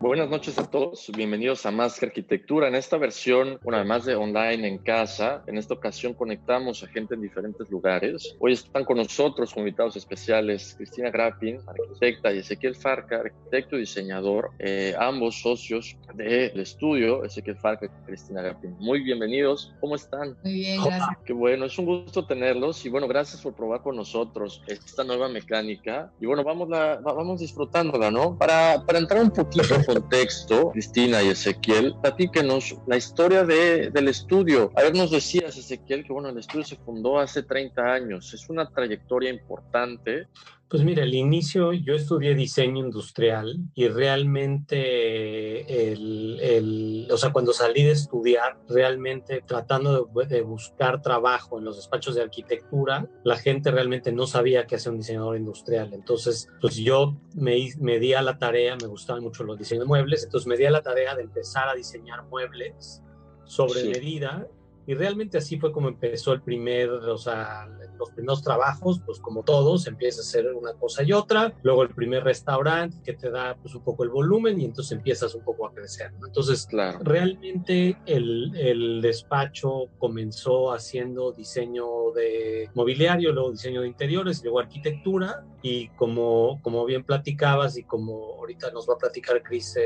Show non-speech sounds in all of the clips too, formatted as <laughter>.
Buenas noches a todos, bienvenidos a Más que Arquitectura. En esta versión, una vez más de online en casa, en esta ocasión conectamos a gente en diferentes lugares. Hoy están con nosotros como invitados especiales Cristina Grappin, arquitecta, y Ezequiel Farca, arquitecto y diseñador, eh, ambos socios del estudio, Ezequiel Farca y Cristina Grappin. Muy bienvenidos, ¿cómo están? Muy bien, gracias. Qué bueno, es un gusto tenerlos y bueno, gracias por probar con nosotros esta nueva mecánica. Y bueno, vamos, la, vamos disfrutándola, ¿no? Para, para entrar un poquito <laughs> contexto, Cristina y Ezequiel, platíquenos la historia de, del estudio. A ver, nos decías, Ezequiel, que bueno, el estudio se fundó hace 30 años. Es una trayectoria importante. Pues mira, al inicio yo estudié diseño industrial y realmente, el, el, o sea, cuando salí de estudiar, realmente tratando de, de, buscar trabajo en los despachos de arquitectura, la gente realmente no sabía qué hacía un diseñador industrial. Entonces, pues yo me, me di a la tarea, me gustaban mucho los diseños de muebles, entonces me di a la tarea de empezar a diseñar muebles sobre sí. medida y realmente así fue como empezó el primer, o sea, los primeros trabajos, pues como todos, empieza a hacer una cosa y otra, luego el primer restaurante que te da pues un poco el volumen y entonces empiezas un poco a crecer, ¿no? Entonces, claro. realmente el, el despacho comenzó haciendo diseño de mobiliario, luego diseño de interiores, luego arquitectura y como, como bien platicabas y como ahorita nos va a platicar Cris eh,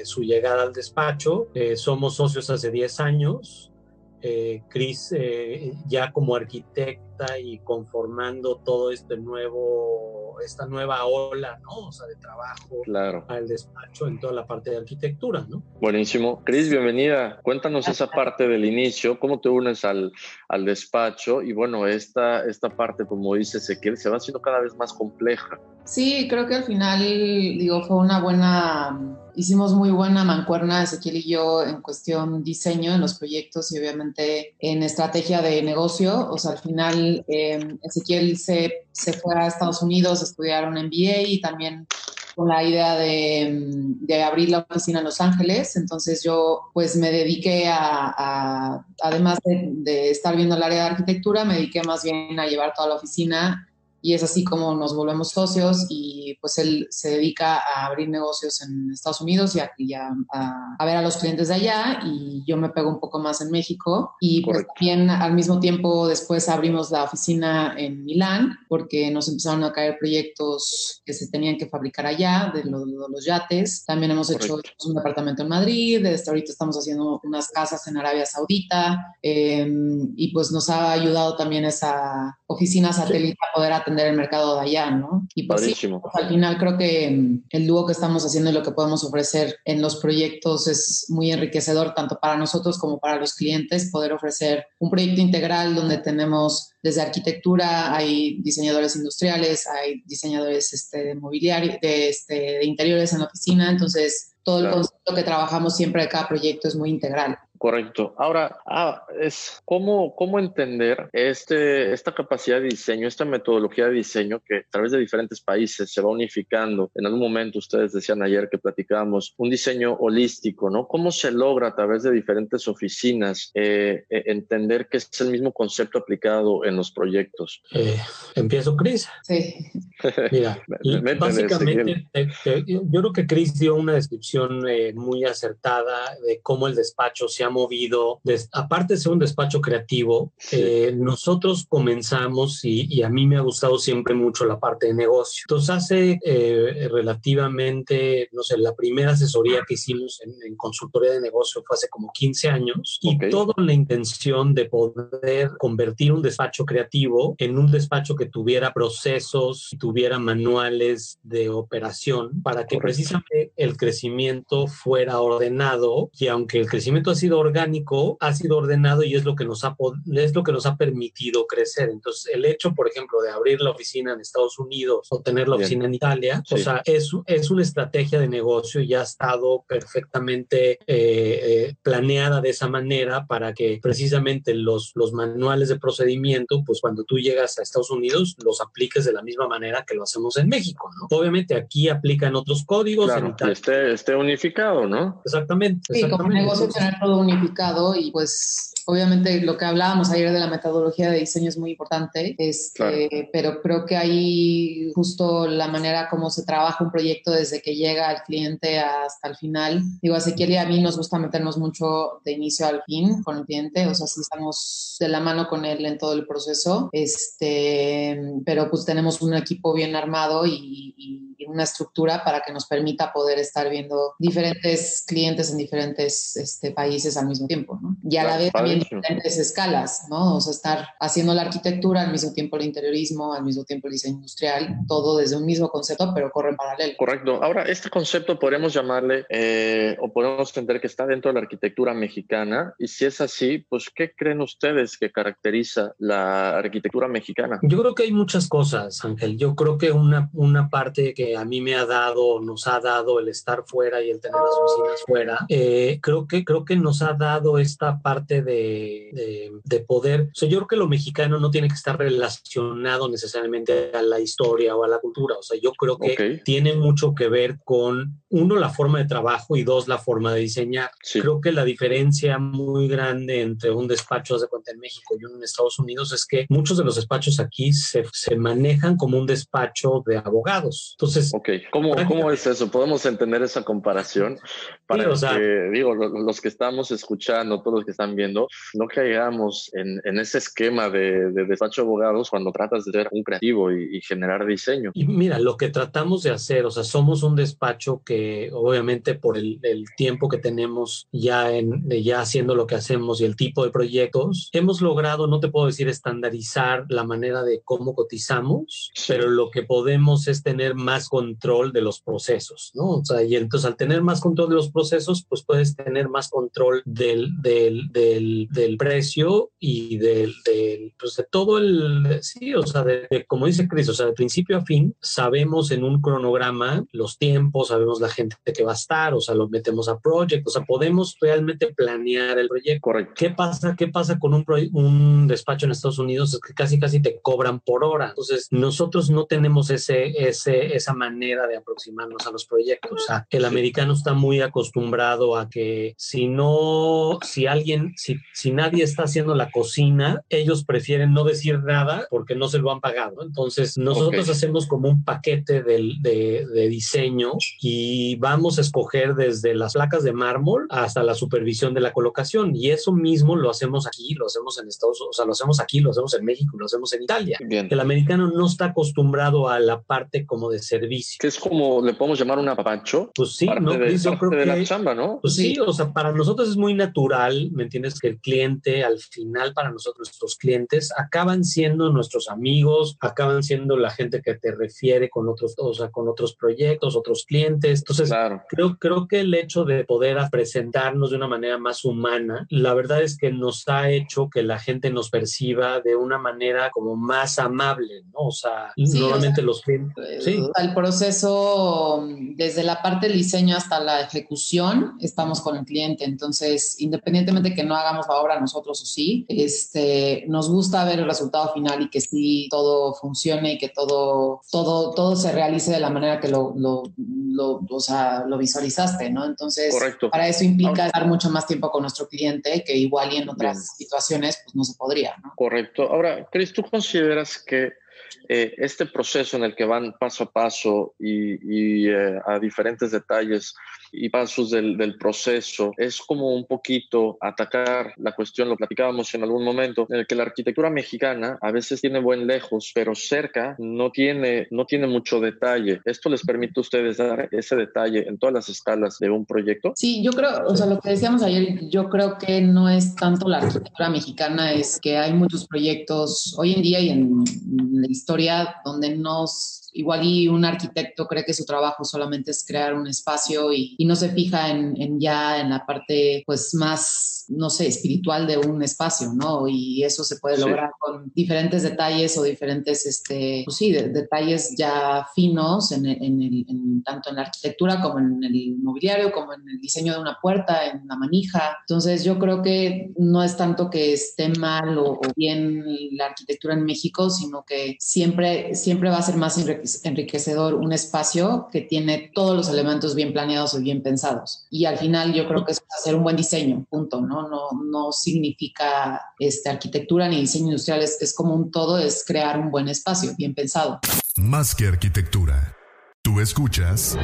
eh, su llegada al despacho, eh, somos socios hace 10 años, eh, Cris eh, ya como arquitecta y conformando todo este nuevo, esta nueva ola, ¿no? O sea, de trabajo claro. al despacho en toda la parte de arquitectura, ¿no? Buenísimo. Cris, bienvenida. Cuéntanos esa parte del inicio, cómo te unes al, al despacho y bueno, esta, esta parte, como dice Ezequiel, se va haciendo cada vez más compleja. Sí, creo que al final, digo, fue una buena, hicimos muy buena mancuerna Ezequiel y yo en cuestión diseño en los proyectos y obviamente en estrategia de negocio. O sea, al final eh, Ezequiel se, se fue a Estados Unidos a estudiar un MBA y también con la idea de, de, abrir la oficina en Los Ángeles. Entonces yo pues me dediqué a, además de, de, estar viendo el área de arquitectura, me dediqué más bien a llevar toda la oficina y es así como nos volvemos socios y pues él se dedica a abrir negocios en Estados Unidos y a, y a, a, a ver a los clientes de allá y yo me pego un poco más en México y pues también al mismo tiempo después abrimos la oficina en Milán porque nos empezaron a caer proyectos que se tenían que fabricar allá de, lo, de los yates. También hemos Correcto. hecho un departamento en Madrid, desde ahorita estamos haciendo unas casas en Arabia Saudita eh, y pues nos ha ayudado también esa oficina satélite a poder atender el mercado de allá, ¿no? Y pues, sí, pues, al final creo que el dúo que estamos haciendo y lo que podemos ofrecer en los proyectos es muy enriquecedor tanto para nosotros como para los clientes, poder ofrecer un proyecto integral donde tenemos desde arquitectura, hay diseñadores industriales, hay diseñadores este, de mobiliario, de, este, de interiores en la oficina, entonces todo claro. el concepto que trabajamos siempre de cada proyecto es muy integral. Correcto. Ahora, ah, es cómo, cómo entender este, esta capacidad de diseño, esta metodología de diseño que a través de diferentes países se va unificando. En algún momento ustedes decían ayer que platicábamos un diseño holístico, ¿no? ¿Cómo se logra a través de diferentes oficinas eh, entender que es el mismo concepto aplicado en los proyectos? Eh, Empiezo, Cris. Sí. <laughs> Mira, básicamente, eh, yo creo que Cris dio una descripción muy acertada de cómo el despacho se ha movido, aparte de ser un despacho creativo, eh, nosotros comenzamos y, a mí me ha gustado siempre mucho la parte de negocio. Entonces hace eh, relativamente, no sé, la primera asesoría que hicimos en, consultoría de negocio fue hace como 15 años y todo la intención de poder convertir un despacho creativo en un despacho que tuviera procesos, tuviera manuales de operación para que precisamente el crecimiento fuera ordenado y aunque el crecimiento ha sido orgánico, ha sido ordenado y es lo que nos ha, es lo que nos ha permitido crecer. Entonces, el hecho, por ejemplo, de abrir la oficina en Estados Unidos o tener la oficina en Italia, o sea, es, es una estrategia de negocio y ha estado perfectamente eh, eh, planeada de esa manera para que precisamente los, los manuales de procedimiento, pues cuando tú llegas a Estados Unidos, los apliques de la misma manera que lo hacemos en México, ¿no? Obviamente aquí aplican otros códigos. Claro, en esté, esté unificado, ¿no? Exactamente. Sí, como negocio tener todo unificado y pues obviamente lo que hablábamos ayer de la metodología de diseño es muy importante, este, pero creo que ahí justo la manera como se trabaja un proyecto desde que llega al cliente hasta el final. Digo, a Ezequiel y a mí nos gusta meternos mucho de inicio al fin con el cliente, o sea, sí estamos de la mano con él en todo el proceso, este, pero pues tenemos un equipo bien armado y, y una estructura para que nos permita poder estar viendo diferentes clientes en diferentes este, países al mismo tiempo, ¿no? Y a la vez también diferentes escalas, ¿no? O sea, estar haciendo la arquitectura, al mismo tiempo el interiorismo, al mismo tiempo el diseño industrial, todo desde un mismo concepto, pero corre en paralelo. Correcto. Ahora, este concepto podemos llamarle, eh, o podemos entender que está dentro de la arquitectura mexicana, y si es así, pues, ¿qué creen ustedes que caracteriza la arquitectura mexicana? Yo creo que hay muchas cosas, Ángel. Yo creo que una, una parte que a mí me ha dado, nos ha dado el estar fuera y el tener las oficinas fuera, eh, creo, que, creo que nos ha dado esta parte de, de, poder. O sea, yo creo que lo mexicano no tiene que estar relacionado necesariamente a la historia o a la cultura. O sea, yo creo que tiene mucho que ver con, uno, la forma de trabajo y dos, la forma de diseñar. Creo que la diferencia muy grande entre un despacho de cuenta en México y uno en Estados Unidos es que muchos de los despachos aquí se, se manejan como un despacho de abogados. Entonces, Ok, ¿cómo, ¿cómo es eso? ¿Podemos entender esa comparación? Para que, digo, los que estamos escuchando, todos los que están viendo, no caigamos en, en ese esquema de, de, despacho de abogados cuando tratas de ser un creativo y, generar diseño. Y mira, lo que tratamos de hacer, o sea, somos un despacho que obviamente por el, el tiempo que tenemos ya, en, ya haciendo lo que hacemos y el tipo de proyectos, hemos logrado, no te puedo decir estandarizar la manera de cómo cotizamos, pero lo que podemos es tener más control de los procesos, ¿no? O sea, y entonces al tener más control de los procesos, pues puedes tener más control del, del, del, del precio y del, del, pues de todo el, sí, o sea, de, como dice Chris, o sea, de principio a fin, sabemos en un cronograma los tiempos, sabemos la gente que va a estar, o sea, lo metemos a project, o sea, podemos realmente planear el proyecto. Correcto. ¿Qué pasa, qué pasa con un, un despacho en Estados Unidos? Es que casi, casi te cobran por hora. Entonces, nosotros no tenemos ese, ese, esa manera manera de aproximarnos a los proyectos. O sea, el americano está muy acostumbrado a que si no, si alguien, si, si nadie está haciendo la cocina, ellos prefieren no decir nada porque no se lo han pagado. Entonces, nosotros hacemos como un paquete de, de, de diseño y vamos a escoger desde las placas de mármol hasta la supervisión de la colocación. Y eso mismo lo hacemos aquí, lo hacemos en Estados Unidos, o sea, lo hacemos aquí, lo hacemos en México, lo hacemos en Italia. El americano no está acostumbrado a la parte como de servicio que es como le podemos llamar un apapacho. Pues sí, ¿no? De, yo creo de la chamba, ¿no? Pues sí, o sea, para nosotros es muy natural, ¿me entiendes? Que el cliente, al final, para nosotros, nuestros clientes, acaban siendo nuestros amigos, acaban siendo la gente que te refiere con otros, o sea, con otros proyectos, otros clientes. Entonces, creo, creo que el hecho de poder presentarnos de una manera más humana, la verdad es que nos ha hecho que la gente nos perciba de una manera como más amable, ¿no? O sea, normalmente los clientes. Pues, proceso, desde la parte del diseño hasta la ejecución, estamos con el cliente. Entonces, independientemente que no hagamos la obra nosotros o sí, este, nos gusta ver el resultado final y que sí todo funcione y que todo, todo, todo se realice de la manera que lo, lo, lo, o sea, lo visualizaste, ¿no? Entonces, para eso implica estar mucho más tiempo con nuestro cliente que igual y en otras situaciones pues no se podría, ¿no? Correcto. Ahora, Cris, ¿tú consideras que eh, este proceso en el que van paso a paso y, eh, a diferentes detalles y pasos del, del, proceso, es como un poquito atacar la cuestión, lo platicábamos en algún momento, en el que la arquitectura mexicana a veces tiene buen lejos, pero cerca no tiene, no tiene mucho detalle. ¿Esto les permite a ustedes dar ese detalle en todas las escalas de un proyecto? Sí, yo creo, o sea, lo que decíamos ayer, yo creo que no es tanto la arquitectura mexicana, es que hay muchos proyectos hoy en día y en la historia donde nos igual y un arquitecto cree que su trabajo solamente es crear un espacio y, no se fija en, ya en la parte pues más, no sé, espiritual de un espacio, ¿no? Y eso se puede lograr con diferentes detalles o diferentes, este, pues sí, detalles ya finos en, el, tanto en la arquitectura como en el mobiliario, como en el diseño de una puerta, en la manija. Entonces yo creo que no es tanto que esté mal o, bien la arquitectura en México, sino que siempre, siempre va a ser más enriquecedor un espacio que tiene todos los elementos bien planeados y bien pensados. Y al final yo creo que es hacer un buen diseño, punto, ¿no? No, no significa este, arquitectura ni diseño industrial, es, es como un todo, es crear un buen espacio bien pensado. Más que arquitectura. Tú escuchas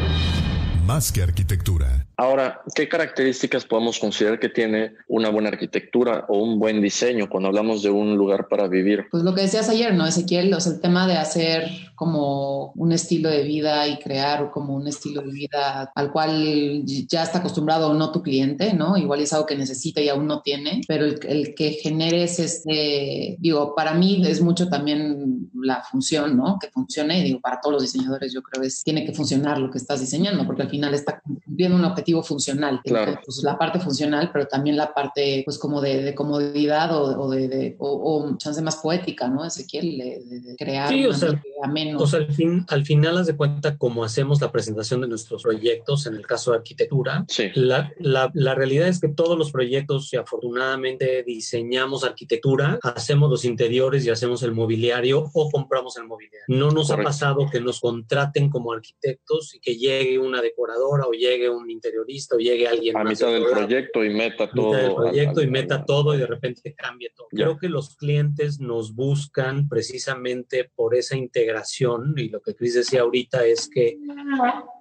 más que arquitectura. Ahora, ¿qué características podemos considerar que tiene una buena arquitectura o un buen diseño cuando hablamos de un lugar para vivir? Pues lo que decías ayer, ¿no, Ezequiel? O sea, el tema de hacer como un estilo de vida y crear como un estilo de vida al cual ya está acostumbrado o no tu cliente, ¿no? Igual es algo que necesita y aún no tiene, pero el, el que generes este, digo, para mí es mucho también la función, ¿no? Que funcione, y digo, para todos los diseñadores yo creo que tiene que funcionar lo que estás diseñando, porque al final está cumpliendo un objetivo funcional. Claro. pues, la parte funcional, pero también la parte, pues, como de, comodidad o, de, o, chance más poética, ¿no? Ezequiel, de, de crear sí, o sea, ameno. O sea, al, fin, al final, haz de cuenta cómo hacemos la presentación de nuestros proyectos, en el caso de arquitectura. Sí. La, la, la realidad es que todos los proyectos, y afortunadamente diseñamos arquitectura, hacemos los interiores y hacemos el mobiliario o compramos el mobiliario. No nos ha pasado que nos contraten como arquitectos y que llegue una decoración o llegue un interiorista o llegue alguien a mitad del proyecto y meta todo. del proyecto y meta todo y de repente cambie todo. Creo que los clientes nos buscan precisamente por esa integración y lo que Chris decía ahorita es que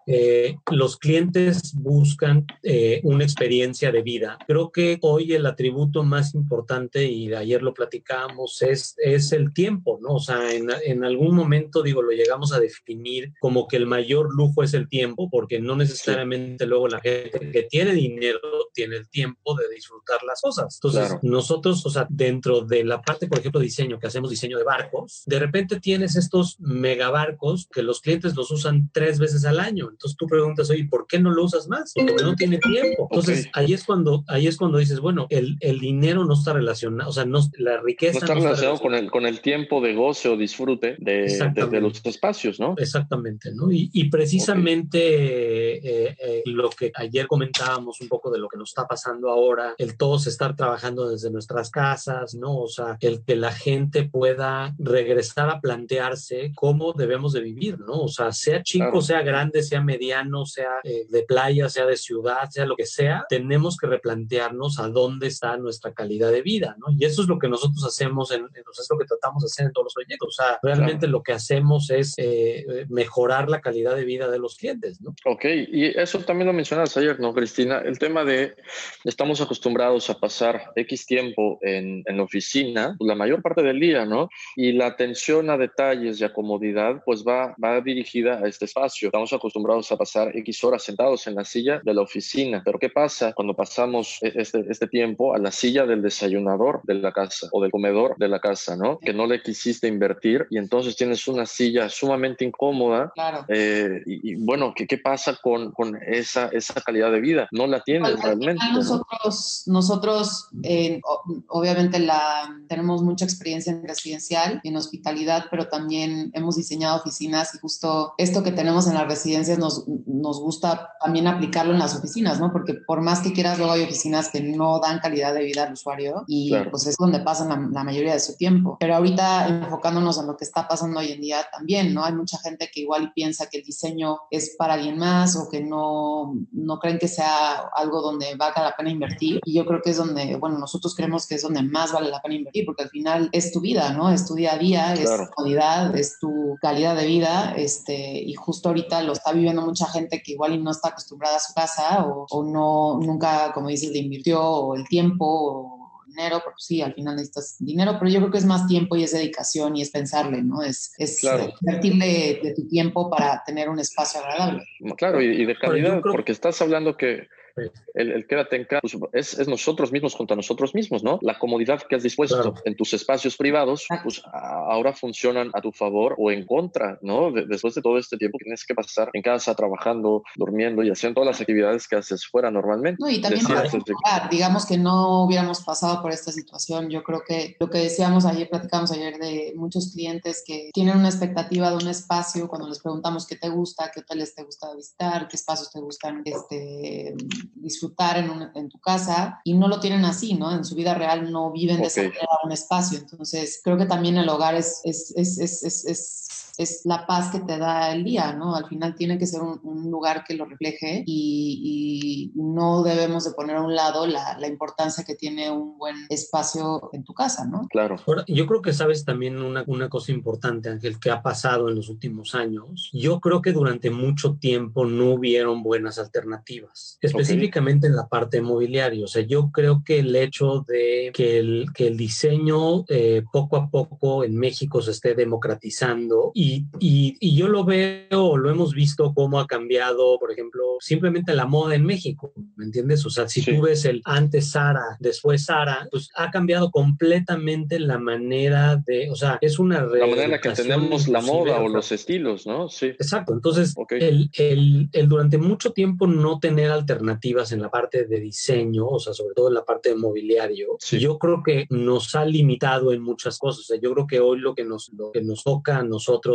eh, los clientes buscan eh, una experiencia de vida. Creo que hoy el atributo más importante, y ayer lo platicábamos, es, es el tiempo, ¿no? O sea, en, en, algún momento, digo, lo llegamos a definir como que el mayor lujo es el tiempo, porque no necesariamente luego la gente que tiene dinero tiene el tiempo de disfrutar las cosas. Entonces, nosotros, o sea, dentro de la parte, por ejemplo, diseño, que hacemos diseño de barcos, de repente tienes estos megabarcos que los clientes los usan tres veces al año. Entonces tú preguntas, oye, ¿por qué no lo usas más? Porque no tiene tiempo. Entonces ahí es cuando ahí es cuando dices, bueno, el, el dinero no está relacionado, o sea, no, la riqueza no está, relacionado con el, con el tiempo de goce o disfrute de, de, los espacios, ¿no? Exactamente, ¿no? Y, y precisamente eh, eh, lo que ayer comentábamos un poco de lo que nos está pasando ahora, el todos estar trabajando desde nuestras casas, ¿no? O sea, el que la gente pueda regresar a plantearse cómo debemos de vivir, ¿no? O sea, sea chico, sea grande, sea mediano, sea eh, de playa, sea de ciudad, sea lo que sea, tenemos que replantearnos a dónde está nuestra calidad de vida, ¿no? Y eso es lo que nosotros hacemos, en, es lo que tratamos de hacer en todos los proyectos. O sea, realmente lo que hacemos es eh, mejorar la calidad de vida de los clientes, ¿no? Ok, y eso también lo mencionas ayer, ¿no, Cristina? El tema de estamos acostumbrados a pasar X tiempo en, en la oficina, la mayor parte del día, ¿no? Y la atención a detalles y a comodidad, pues va, va dirigida a este espacio. Estamos acostumbrados a pasar X horas sentados en la silla de la oficina. Pero ¿qué pasa cuando pasamos e-, este, este tiempo a la silla del desayunador de la casa o del comedor de la casa, ¿no? Que no le quisiste invertir y entonces tienes una silla sumamente incómoda. Claro. Eh, y, bueno, ¿qué, ¿qué pasa con, con esa, esa calidad de vida? No la tienes realmente. Nosotros, nosotros eh, obviamente la, tenemos mucha experiencia en residencial y en hospitalidad, pero también hemos diseñado oficinas y justo esto que tenemos en la residencia veces nos, nos gusta también aplicarlo en las oficinas, ¿no? Porque por más que quieras, luego hay oficinas que no dan calidad de vida al usuario y pues es donde pasan la, la, mayoría de su tiempo. Pero ahorita enfocándonos en lo que está pasando hoy en día también, ¿no? Hay mucha gente que igual piensa que el diseño es para alguien más o que no, no creen que sea algo donde valga la pena invertir. Y yo creo que es donde, bueno, nosotros creemos que es donde más vale la pena invertir porque al final es tu vida, ¿no? Es tu día a día, es tu comodidad, es tu calidad de vida, este, y justo ahorita lo está viviendo mucha gente que igual no está acostumbrada a su casa o, o no, nunca, como dices, le invirtió o el tiempo o dinero, porque sí, al final necesitas dinero, pero yo creo que es más tiempo y es dedicación y es pensarle, ¿no? Es, es invertirle de tu tiempo para tener un espacio agradable. Claro, y, de calidad, porque estás hablando que el, el, quédate en casa pues, es, es, nosotros mismos contra nosotros mismos, ¿no? La comodidad que has dispuesto en tus espacios privados, pues ahora funcionan a tu favor o en contra, ¿no? después de todo este tiempo que tienes que pasar en casa, trabajando, durmiendo y haciendo todas las actividades que haces fuera normalmente. No, y también para digamos que no hubiéramos pasado por esta situación. Yo creo que lo que decíamos ayer, platicamos ayer de muchos clientes que tienen una expectativa de un espacio cuando les preguntamos qué te gusta, qué hoteles te gusta visitar, qué espacios te gustan este, disfrutar en, en, tu casa y no lo tienen así, ¿no? En su vida real no viven de esa manera un espacio. Entonces, creo que también el hogar es, es, es, es es la paz que te da el día, ¿no? Al final tiene que ser un, lugar que lo refleje y, no debemos de poner a un lado la, la, importancia que tiene un buen espacio en tu casa, ¿no? Claro. yo creo que sabes también una, una cosa importante, Ángel, que ha pasado en los últimos años. Yo creo que durante mucho tiempo no hubieron buenas alternativas, específicamente en la parte mobiliaria. O sea, yo creo que el hecho de que el, que el diseño eh, poco a poco en México se esté democratizando y y, yo lo veo, lo hemos visto cómo ha cambiado, por ejemplo, simplemente la moda en México, ¿me entiendes? O sea, si tú ves el antes Sara, después Sara, pues ha cambiado completamente la manera de, o sea, es una La manera en la que tenemos la moda o los estilos, ¿no? Sí. Exacto, entonces, el, el, el, durante mucho tiempo no tener alternativas en la parte de diseño, o sea, sobre todo en la parte de mobiliario, yo creo que nos ha limitado en muchas cosas. O sea, yo creo que hoy lo que nos, lo que nos toca a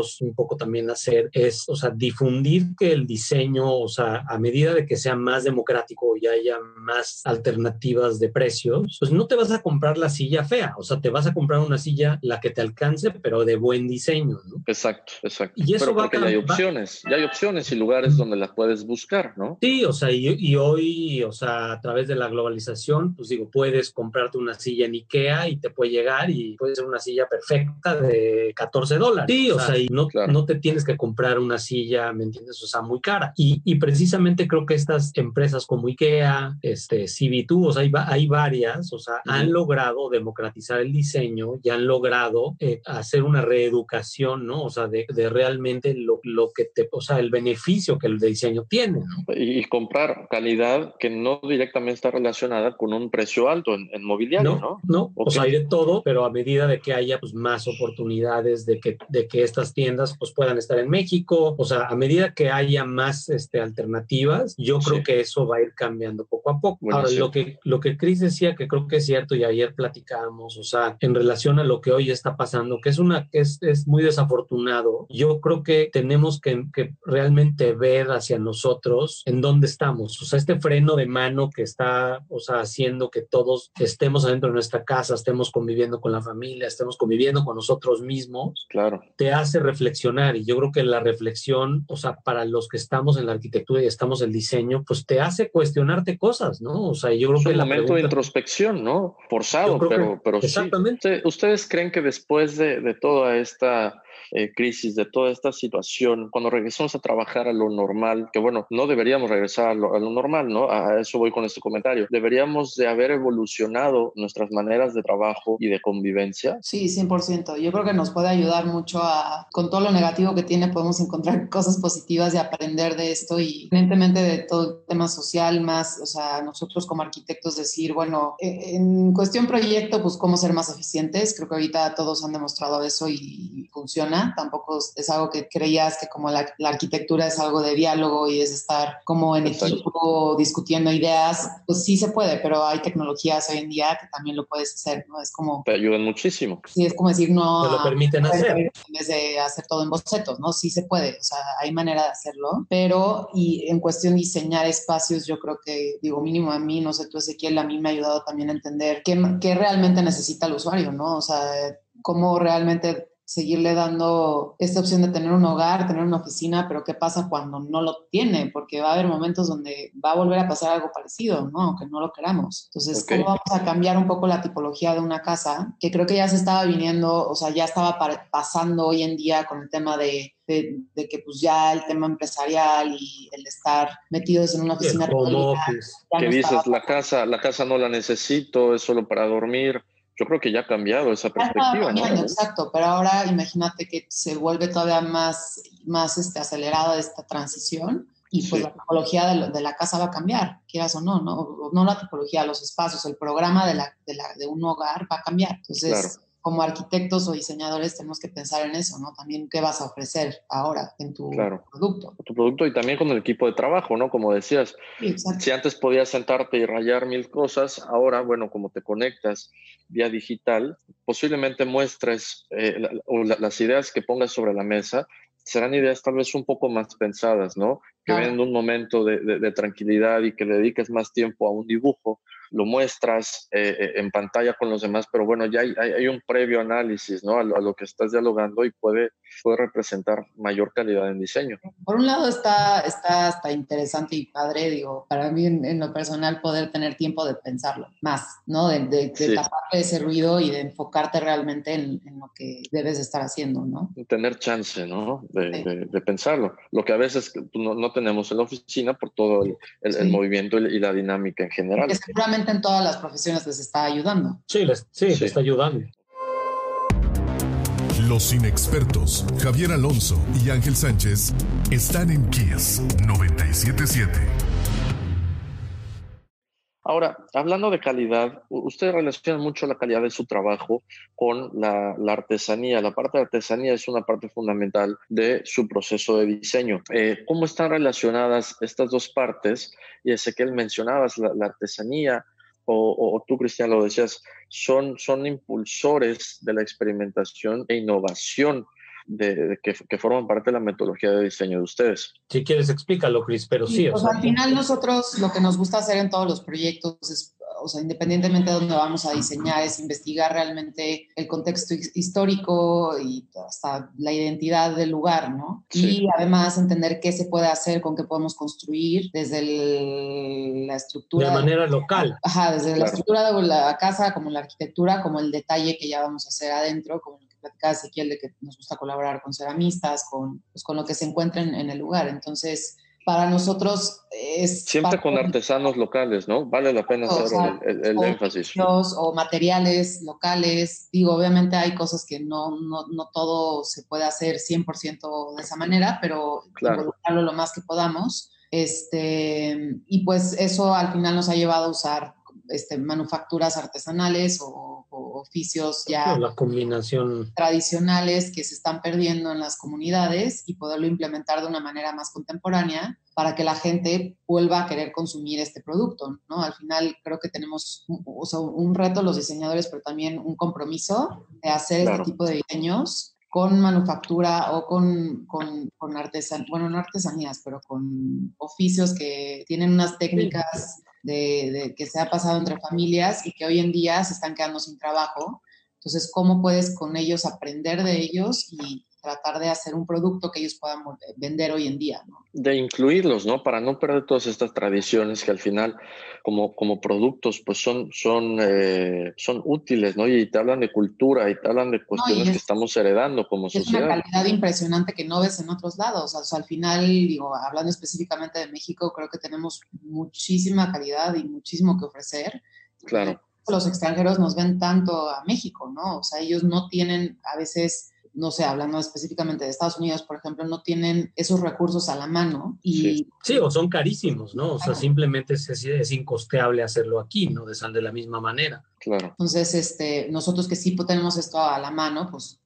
nosotros un poco también hacer es, o sea, difundir que el diseño, o sea, a medida de que sea más democrático y haya más alternativas de precios, pues no te vas a comprar la silla fea, o sea, te vas a comprar una silla la que te alcance, pero de buen diseño, ¿no? Exacto, exacto. Y eso pero porque ya hay opciones, ya hay opciones y lugares donde las puedes buscar, ¿no? Sí, o sea, y, y, hoy, o sea, a través de la globalización, pues digo, puedes comprarte una silla en Ikea y te puede llegar y puede ser una silla perfecta de 14 dólares. Sí, o, sea, y no, no te tienes que comprar una silla, ¿me entiendes? O sea, muy cara. Y, y precisamente creo que estas empresas como IKEA, este, CB2, o sea, hay, hay varias, o sea, han logrado democratizar el diseño y han logrado eh, hacer una reeducación, ¿no? O sea, de, de realmente lo, lo, que te, o sea, el beneficio que el diseño tiene, ¿no? Y, comprar calidad que no directamente está relacionada con un precio alto en, en mobiliario, ¿no? No, o sea, hay de todo, pero a medida de que haya pues, más oportunidades de que, de que estas tiendas pues puedan estar en México. O sea, a medida que haya más este, alternativas, yo creo que eso va a ir cambiando poco a poco. Ahora, lo que, lo que Chris decía, que creo que es cierto y ayer platicábamos, o sea, en relación a lo que hoy está pasando, que es una, es, es muy desafortunado, yo creo que tenemos que, que realmente ver hacia nosotros en dónde estamos. O sea, este freno de mano que está, o sea, haciendo que todos estemos adentro de nuestra casa, estemos conviviendo con la familia, estemos conviviendo con nosotros mismos, claro. te hace reflexionar y yo creo que la reflexión, o sea, para los que estamos en la arquitectura y estamos en el diseño, pues te hace cuestionarte cosas, ¿no? O sea, yo creo es que un momento de introspección, ¿no? Forzado, pero, pero exactamente. ¿Ustedes creen que después de, de toda esta eh, crisis, de toda esta situación, cuando regresamos a trabajar a lo normal, que bueno, no deberíamos regresar a lo, normal, ¿no? A eso voy con este comentario. Deberíamos de haber evolucionado nuestras maneras de trabajo y de convivencia. Sí, 100%. Yo creo que nos puede ayudar mucho a, con todo lo negativo que tiene, podemos encontrar <laughs> cosas positivas y aprender de esto y evidentemente de todo el tema social más, o sea, nosotros como arquitectos decir, bueno, e, en cuestión proyecto, pues cómo ser más eficientes. Creo que ahorita todos han demostrado eso y funciona tampoco es algo que creías que como la, arquitectura es algo de diálogo y es estar como en equipo discutiendo ideas, pues sí se puede, pero hay tecnologías hoy en día que también lo puedes hacer, ¿no? Es como... Te ayudan muchísimo. Sí, es como decir, no... Te lo permiten hacer. En vez de hacer todo en bocetos, ¿no? Sí se puede, o sea, hay manera de hacerlo, pero y en cuestión de diseñar espacios, yo creo que, digo, mínimo a mí, no sé tú, Ezequiel, a mí me ha ayudado también a entender qué, qué realmente necesita el usuario, ¿no? O sea, cómo realmente seguirle dando esta opción de tener un hogar, tener una oficina, pero ¿qué pasa cuando no lo tiene? Porque va a haber momentos donde va a volver a pasar algo parecido, ¿no? Aunque no lo queramos. Entonces, ¿cómo vamos a cambiar un poco la tipología de una casa? Que creo que ya se estaba viniendo, o sea, ya estaba pasando hoy en día con el tema de de, que pues ya el tema empresarial y el estar metidos en una oficina que dices la casa la casa no la necesito es solo para dormir yo creo que ya ha cambiado esa perspectiva. ¿no? Exacto, pero ahora imagínate que se vuelve todavía más, más este, acelerada esta transición y pues la tipología de, la casa va a cambiar, quieras o no, no, no la tipología, los espacios, el programa de, la, de, la, de un hogar va a cambiar. Entonces, como arquitectos o diseñadores tenemos que pensar en eso, ¿no? También qué vas a ofrecer ahora en tu producto. Tu producto y también con el equipo de trabajo, ¿no? Como decías, si antes podías sentarte y rayar mil cosas, ahora, bueno, como te conectas vía digital, posiblemente muestres eh, las ideas que pongas sobre la mesa, serán ideas tal vez un poco más pensadas, ¿no? Que ven un momento de, de, tranquilidad y que le dediques más tiempo a un dibujo lo muestras eh, eh, en pantalla con los demás, pero bueno, ya hay, hay, un previo análisis ¿no? a, lo, que estás dialogando y puede, puede representar mayor calidad en diseño. Por un lado está, está hasta interesante y padre, digo, para mí en, lo personal poder tener tiempo de pensarlo más, ¿no? De, de, ese ruido y de enfocarte realmente en, lo que debes estar haciendo, ¿no? Tener chance, ¿no? De, de pensarlo. Lo que a veces pues, no, no, tenemos en la oficina por todo el, el, movimiento y la dinámica en general. Que seguramente en todas las profesiones les está ayudando. Sí, les, sí, les está ayudando. Los inexpertos, Javier Alonso y Ángel Sánchez, están en Kies 977. Ahora, hablando de calidad, usted relaciona mucho la calidad de su trabajo con la, artesanía. La parte de artesanía es una parte fundamental de su proceso de diseño. Eh, ¿Cómo están relacionadas estas dos partes? Y él mencionabas, la, artesanía, o, tú, Cristian, lo decías, son, son impulsores de la experimentación e innovación de, que, forman parte de la metodología de diseño de ustedes. Si quieres, explícalo, Cris, pero sí. Pues al final nosotros lo que nos gusta hacer en todos los proyectos es o sea, independientemente de dónde vamos a diseñar, es investigar realmente el contexto histórico y hasta la identidad del lugar, ¿no? Y además entender qué se puede hacer, con qué podemos construir desde la estructura. De manera local. Ajá, desde la estructura de la casa, como la arquitectura, como el detalle que ya vamos a hacer adentro, como lo que platicaba Ezequiel de que nos gusta colaborar con ceramistas, con, pues, con lo que se encuentra en el lugar. Entonces, para nosotros es... Siempre con artesanos locales, ¿no? Vale la pena hacer el, o énfasis. O materiales locales. Digo, obviamente hay cosas que no, no, no todo se puede hacer 100% de esa manera, pero claro. lo más que podamos. Este, y pues eso al final nos ha llevado a usar este, manufacturas artesanales o, oficios ya la combinación. tradicionales que se están perdiendo en las comunidades y poderlo implementar de una manera más contemporánea para que la gente vuelva a querer consumir este producto, ¿no? Al final creo que tenemos un, reto los diseñadores, pero también un compromiso de hacer este tipo de diseños con manufactura o con, con, con artesanías, bueno, no artesanías, pero con oficios que tienen unas técnicas de, que se ha pasado entre familias y que hoy en día se están quedando sin trabajo. Entonces, ¿cómo puedes con ellos aprender de ellos y tratar de hacer un producto que ellos puedan vender hoy en día? De incluirlos, ¿no? Para no perder todas estas tradiciones que al final, como, como productos, pues son, son, eh, son útiles, ¿no? Y te hablan de cultura y te hablan de cuestiones que estamos heredando como sociedad. Es una calidad impresionante que no ves en otros lados. O sea, al final, digo, hablando específicamente de México, creo que tenemos muchísima calidad y muchísimo que ofrecer. Claro los extranjeros nos ven tanto a México, ¿no? O sea, ellos no tienen a veces, no sé, hablando específicamente de Estados Unidos, por ejemplo, no tienen esos recursos a la mano. Y, sí, o son carísimos, ¿no? O sea, simplemente es, es, incosteable hacerlo aquí, ¿no? De, de la misma manera. Claro. Entonces, este, nosotros que sí tenemos esto a la mano, pues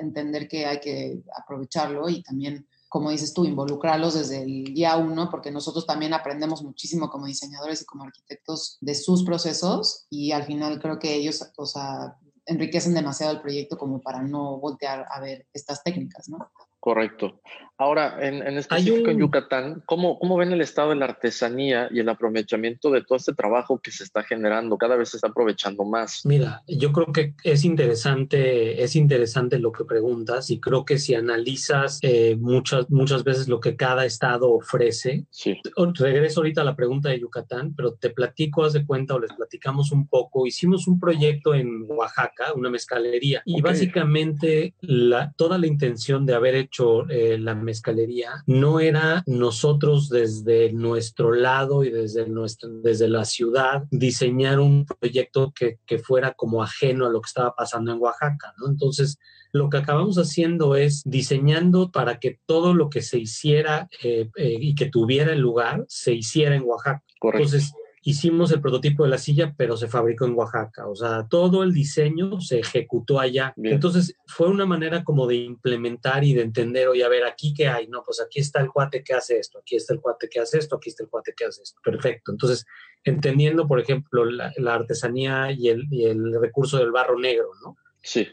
entender que hay que aprovecharlo y también como dices tú, involucrarlos desde el día uno, porque nosotros también aprendemos muchísimo como diseñadores y como arquitectos de sus procesos y al final creo que ellos, o sea, enriquecen demasiado el proyecto como para no voltear a ver estas técnicas, ¿no? Correcto. Ahora, en, en específico en Yucatán, ¿cómo, ¿cómo ven el estado de la artesanía y el aprovechamiento de todo este trabajo que se está generando? Cada vez se está aprovechando más. Mira, yo creo que es interesante, es interesante lo que preguntas y creo que si analizas eh, muchas, muchas veces lo que cada estado ofrece, sí. regreso ahorita a la pregunta de Yucatán, pero te platico, haz de cuenta o les platicamos un poco. Hicimos un proyecto en Oaxaca, una mezcalería, y básicamente la, toda la intención de haber hecho eh, la mezcalería no era nosotros desde nuestro lado y desde, nuestra, desde la ciudad diseñar un proyecto que, que fuera como ajeno a lo que estaba pasando en Oaxaca, ¿no? Entonces, lo que acabamos haciendo es diseñando para que todo lo que se hiciera eh, eh, y que tuviera el lugar se hiciera en Oaxaca. Correcto. Entonces, hicimos el prototipo de la silla, pero se fabricó en Oaxaca. O sea, todo el diseño se ejecutó allá. Entonces, fue una manera como de implementar y de entender, oye, a ver, aquí qué hay. No, pues aquí está el cuate que hace esto, aquí está el cuate que hace esto, aquí está el cuate que hace esto. Perfecto. Entonces, entendiendo, por ejemplo, la, la artesanía y el, y el recurso del barro negro, ¿no? Sí.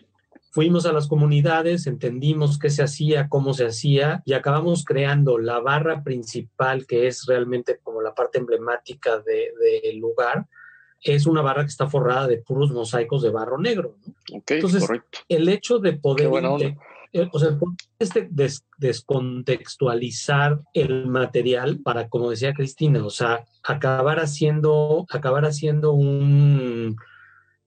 Fuimos a las comunidades, entendimos qué se hacía, cómo se hacía y acabamos creando la barra principal que es realmente como la parte emblemática del de, lugar. Es una barra que está forrada de puros mosaicos de barro negro. ¿no? Okay, Entonces, correcto. el hecho de poder... Qué o sea, este des, descontextualizar el material para, como decía Cristina, o sea, acabar haciendo, acabar haciendo un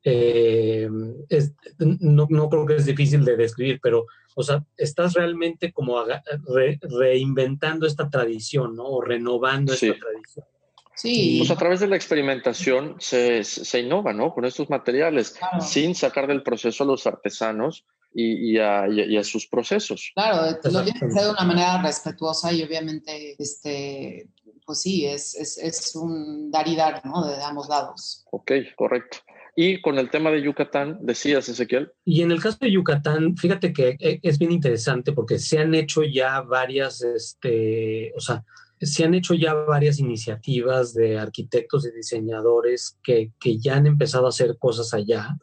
eh, es, no, no, creo que es difícil de describir, pero, o sea, estás realmente como re, reinventando esta tradición, ¿no? O renovando sí. esta tradición. Sí. Pues a través de la experimentación se, se innova, ¿no? Con estos materiales, claro. sin sacar del proceso a los artesanos y, y, a, y, a, sus procesos. Claro, lo tienes que hacer de una manera respetuosa y obviamente, este, pues sí, es, es, es un dar y dar, ¿no? De ambos lados. Ok, correcto. Y con el tema de Yucatán, decías, Ezequiel. Y en el caso de Yucatán, fíjate que es bien interesante porque se han hecho ya varias, este, o sea, se han hecho ya varias iniciativas de arquitectos y diseñadores que, que ya han empezado a hacer cosas allá.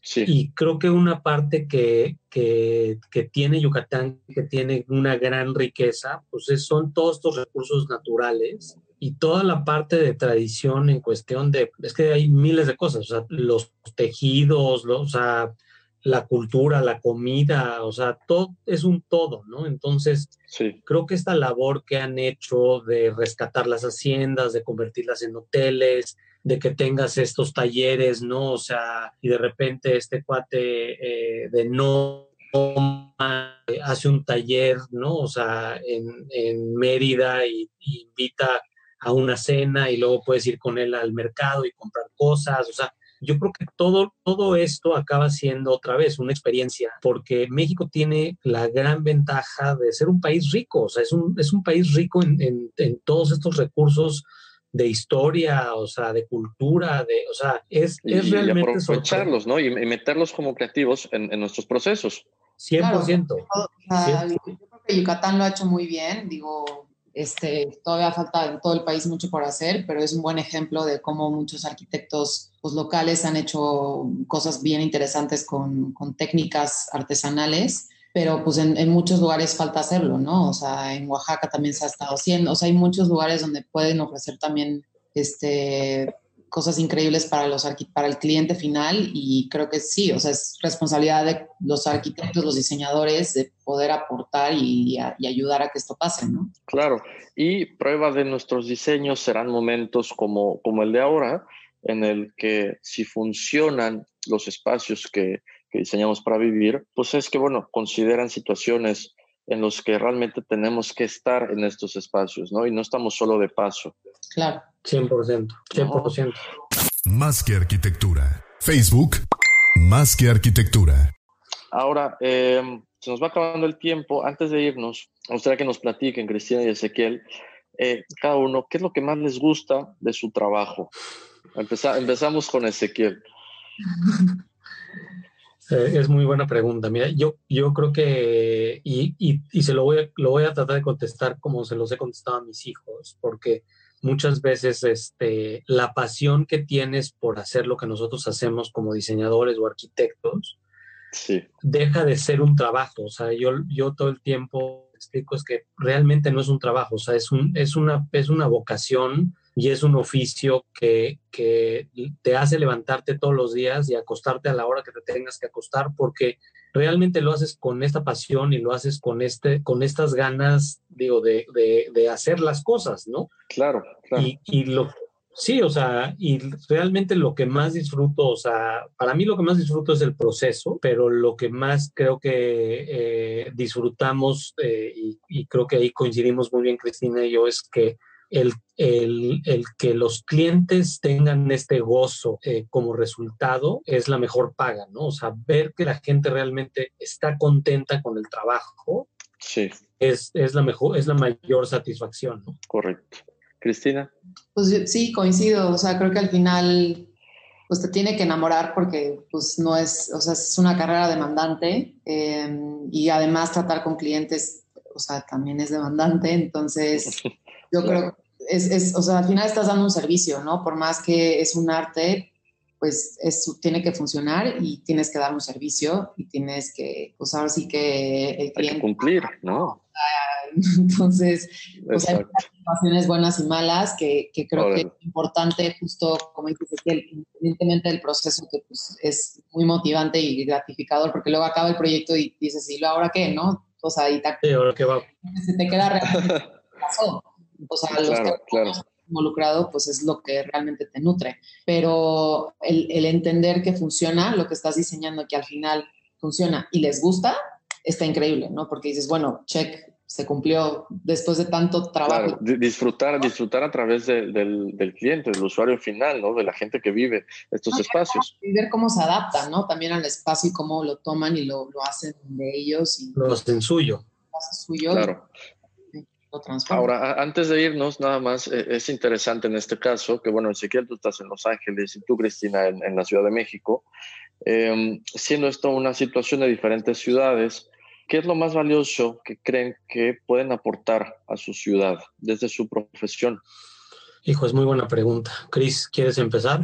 Sí. Y creo que una parte que, que, que, tiene Yucatán, que tiene una gran riqueza, pues es, son todos estos recursos naturales y toda la parte de tradición en cuestión de, es que hay miles de cosas, o sea, los tejidos, los, o sea, la cultura, la comida, o sea, todo es un todo, ¿no? Entonces, sí. creo que esta labor que han hecho de rescatar las haciendas, de convertirlas en hoteles, de que tengas estos talleres, ¿no? O sea, y de repente este cuate eh, de no hace un taller, ¿no? O sea, en, en Mérida y, y, invita a una cena y luego puedes ir con él al mercado y comprar cosas, o sea, yo creo que todo, todo esto acaba siendo otra vez una experiencia, porque México tiene la gran ventaja de ser un país rico, o sea, es un, es un país rico en, en, en todos estos recursos de historia, o sea, de cultura, de, o sea, es, es y, realmente... Y aprovecharlos, ¿no? Y, y, meterlos como creativos en, en nuestros procesos. 100%. Claro, o sea, yo creo que Yucatán lo ha hecho muy bien, digo, este, todavía falta en todo el país mucho por hacer, pero es un buen ejemplo de cómo muchos arquitectos pues, locales han hecho cosas bien interesantes con, con técnicas artesanales, pero pues en, en, muchos lugares falta hacerlo, ¿no? O sea, en Oaxaca también se ha estado haciendo, o sea, hay muchos lugares donde pueden ofrecer también este, cosas increíbles para, los, para el cliente final y creo que sí, o sea, es responsabilidad de los arquitectos, los diseñadores de poder aportar y, ayudar a que esto pase, ¿no? Claro, y prueba de nuestros diseños serán momentos como, como el de ahora, en el que si funcionan los espacios que, que diseñamos para vivir, pues es que, bueno, consideran situaciones en los que realmente tenemos que estar en estos espacios, ¿no? Y no estamos solo de paso. Claro. 100%, 100%. No. Más que arquitectura. Facebook, más que arquitectura. Ahora, eh, se nos va acabando el tiempo. Antes de irnos, me gustaría que nos platiquen, Cristina y Ezequiel, eh, cada uno, ¿qué es lo que más les gusta de su trabajo? Empeza empezamos con Ezequiel. <laughs> Eh, es muy buena pregunta. Mira, yo, yo creo que, y, y, y, se lo voy, a, lo voy a tratar de contestar como se los he contestado a mis hijos, porque muchas veces este, la pasión que tienes por hacer lo que nosotros hacemos como diseñadores o arquitectos deja de ser un trabajo. O sea, yo, yo todo el tiempo explico es que realmente no es un trabajo, o sea, es, un, es, una, es una vocación y es un oficio que, que te hace levantarte todos los días y acostarte a la hora que te tengas que acostar porque realmente lo haces con esta pasión y lo haces con, este, con estas ganas, digo, de, de, hacer las cosas, ¿no? Claro, claro. Y, y, lo, sí, o sea, y realmente lo que más disfruto, o sea, para mí lo que más disfruto es el proceso, pero lo que más creo que eh, disfrutamos, eh, y, y creo que ahí coincidimos muy bien Cristina y yo, es que el, el, el, que los clientes tengan este gozo eh, como resultado es la mejor paga, ¿no? O sea, ver que la gente realmente está contenta con el trabajo sí. es, es la mejor, es la mayor satisfacción, ¿no? Correcto. Cristina. Pues sí, coincido. O sea, creo que al final pues te tiene que enamorar porque pues no es, o sea, es una carrera demandante eh, y además tratar con clientes, o sea, también es demandante. Entonces, <laughs> yo creo es, es, o sea, al final estás dando un servicio, ¿no? Por más que es un arte, pues es, tiene que funcionar y tienes que dar un servicio y tienes que, pues ahora sí que el cliente... Hay que cumplir, ¿no? <laughs> Entonces, pues hay situaciones buenas y malas que, que creo que es importante, justo como dices, que independientemente del proceso, que pues, es muy motivante y gratificador, porque luego acaba el proyecto y dices, ¿y ahora qué? ¿No? O sea, y sí, ahora qué va. <laughs> Se te queda realmente <laughs> pasó. O sea, los que involucrado, pues es lo que realmente te nutre. Pero el, el, entender que funciona, lo que estás diseñando, que al final funciona y les gusta, está increíble, ¿no? Porque dices, bueno, check, se cumplió después de tanto trabajo. disfrutar, disfrutar a través del, del, cliente, del usuario final, ¿no? De la gente que vive estos espacios. Y ver cómo se adaptan, ¿no? También al espacio y cómo lo toman y lo, lo hacen de ellos. Y, lo hacen suyo. Lo hacen suyo. Claro. Ahora, antes de irnos, nada más, eh, es interesante en este caso que, bueno, Ezequiel, tú estás en Los Ángeles y tú, Cristina, en, la Ciudad de México. Em, siendo esto una situación de diferentes ciudades, ¿qué es lo más valioso que creen que pueden aportar a su ciudad desde su profesión? Hijo, es muy buena pregunta. Cris, ¿quieres empezar?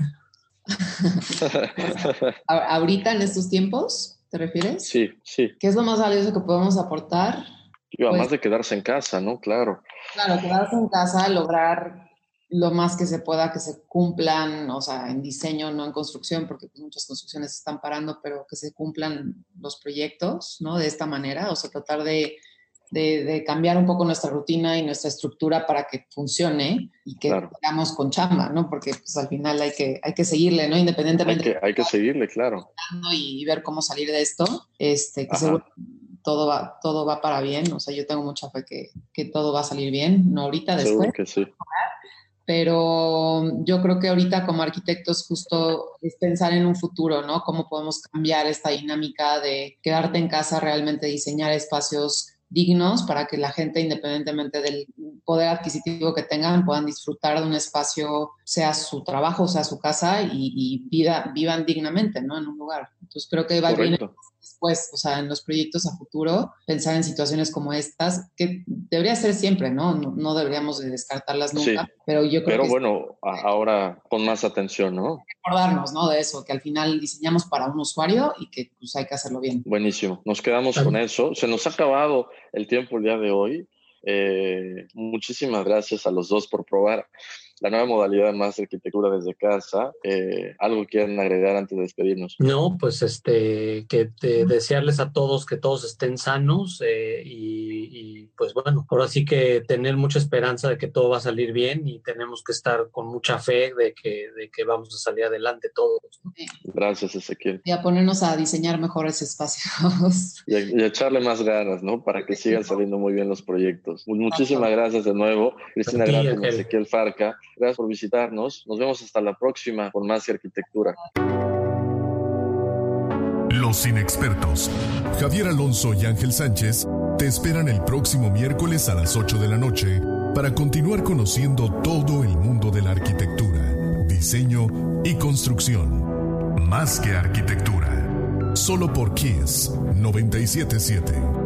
<laughs> ¿Ahorita en estos tiempos, te refieres? Sí, sí. ¿Qué es lo más valioso que podemos aportar? Y además pues de quedarse en casa, ¿no? Claro. Claro, quedarse en casa, lograr lo más que se pueda que se cumplan, o sea, en diseño, no en construcción, porque pues, muchas construcciones están parando, pero que se cumplan los proyectos, ¿no? De esta manera, o sea, tratar de, de, cambiar un poco nuestra rutina y nuestra estructura para que funcione y que claro. con chamba, ¿no? Porque pues al final hay que, hay que seguirle, ¿no? Independientemente. Hay que, hay que seguirle, claro. Y, ver cómo salir de esto, este, que seguro todo va, todo va para bien. O sea, yo tengo mucha fe que, que todo va a salir bien, no ahorita, después. que sí. Pero yo creo que ahorita como arquitectos justo es pensar en un futuro, ¿no? Cómo podemos cambiar esta dinámica de quedarte en casa, realmente diseñar espacios dignos para que la gente, independientemente del poder adquisitivo que tengan, puedan disfrutar de un espacio, sea su trabajo, sea su casa, y, y vida, vivan dignamente, ¿no? En un lugar. Entonces creo que va bien después, o sea, en los proyectos a futuro, pensar en situaciones como estas, que debería ser siempre, ¿no? No, deberíamos de descartarlas nunca, pero yo creo pero bueno, ahora con más atención, ¿no? Recordarnos, ¿no? De eso, que al final diseñamos para un usuario y que pues hay que hacerlo bien. Buenísimo, nos quedamos con eso. Se nos ha acabado el tiempo el día de hoy. Eh, muchísimas gracias a los dos por probar la nueva modalidad más arquitectura desde casa. Eh, ¿Algo quieren agregar antes de despedirnos? No, pues este, que desearles a todos que todos estén sanos eh, y, pues bueno, ahora sí que tener mucha esperanza de que todo va a salir bien y tenemos que estar con mucha fe de que, de que vamos a salir adelante todos. Gracias, Ezequiel. Y a ponernos a diseñar mejores espacios. Y a, echarle más ganas, ¿no? Para que sigan saliendo muy bien los proyectos. Muchísimas gracias de nuevo, Cristina Gracias, Ezequiel Farca. Gracias por visitarnos. Nos vemos hasta la próxima con más arquitectura. Los inexpertos, Javier Alonso y Ángel Sánchez, te esperan el próximo miércoles a las 8 de la noche para continuar conociendo todo el mundo de la arquitectura, diseño y construcción. Más que arquitectura. Solo por Kiss 977.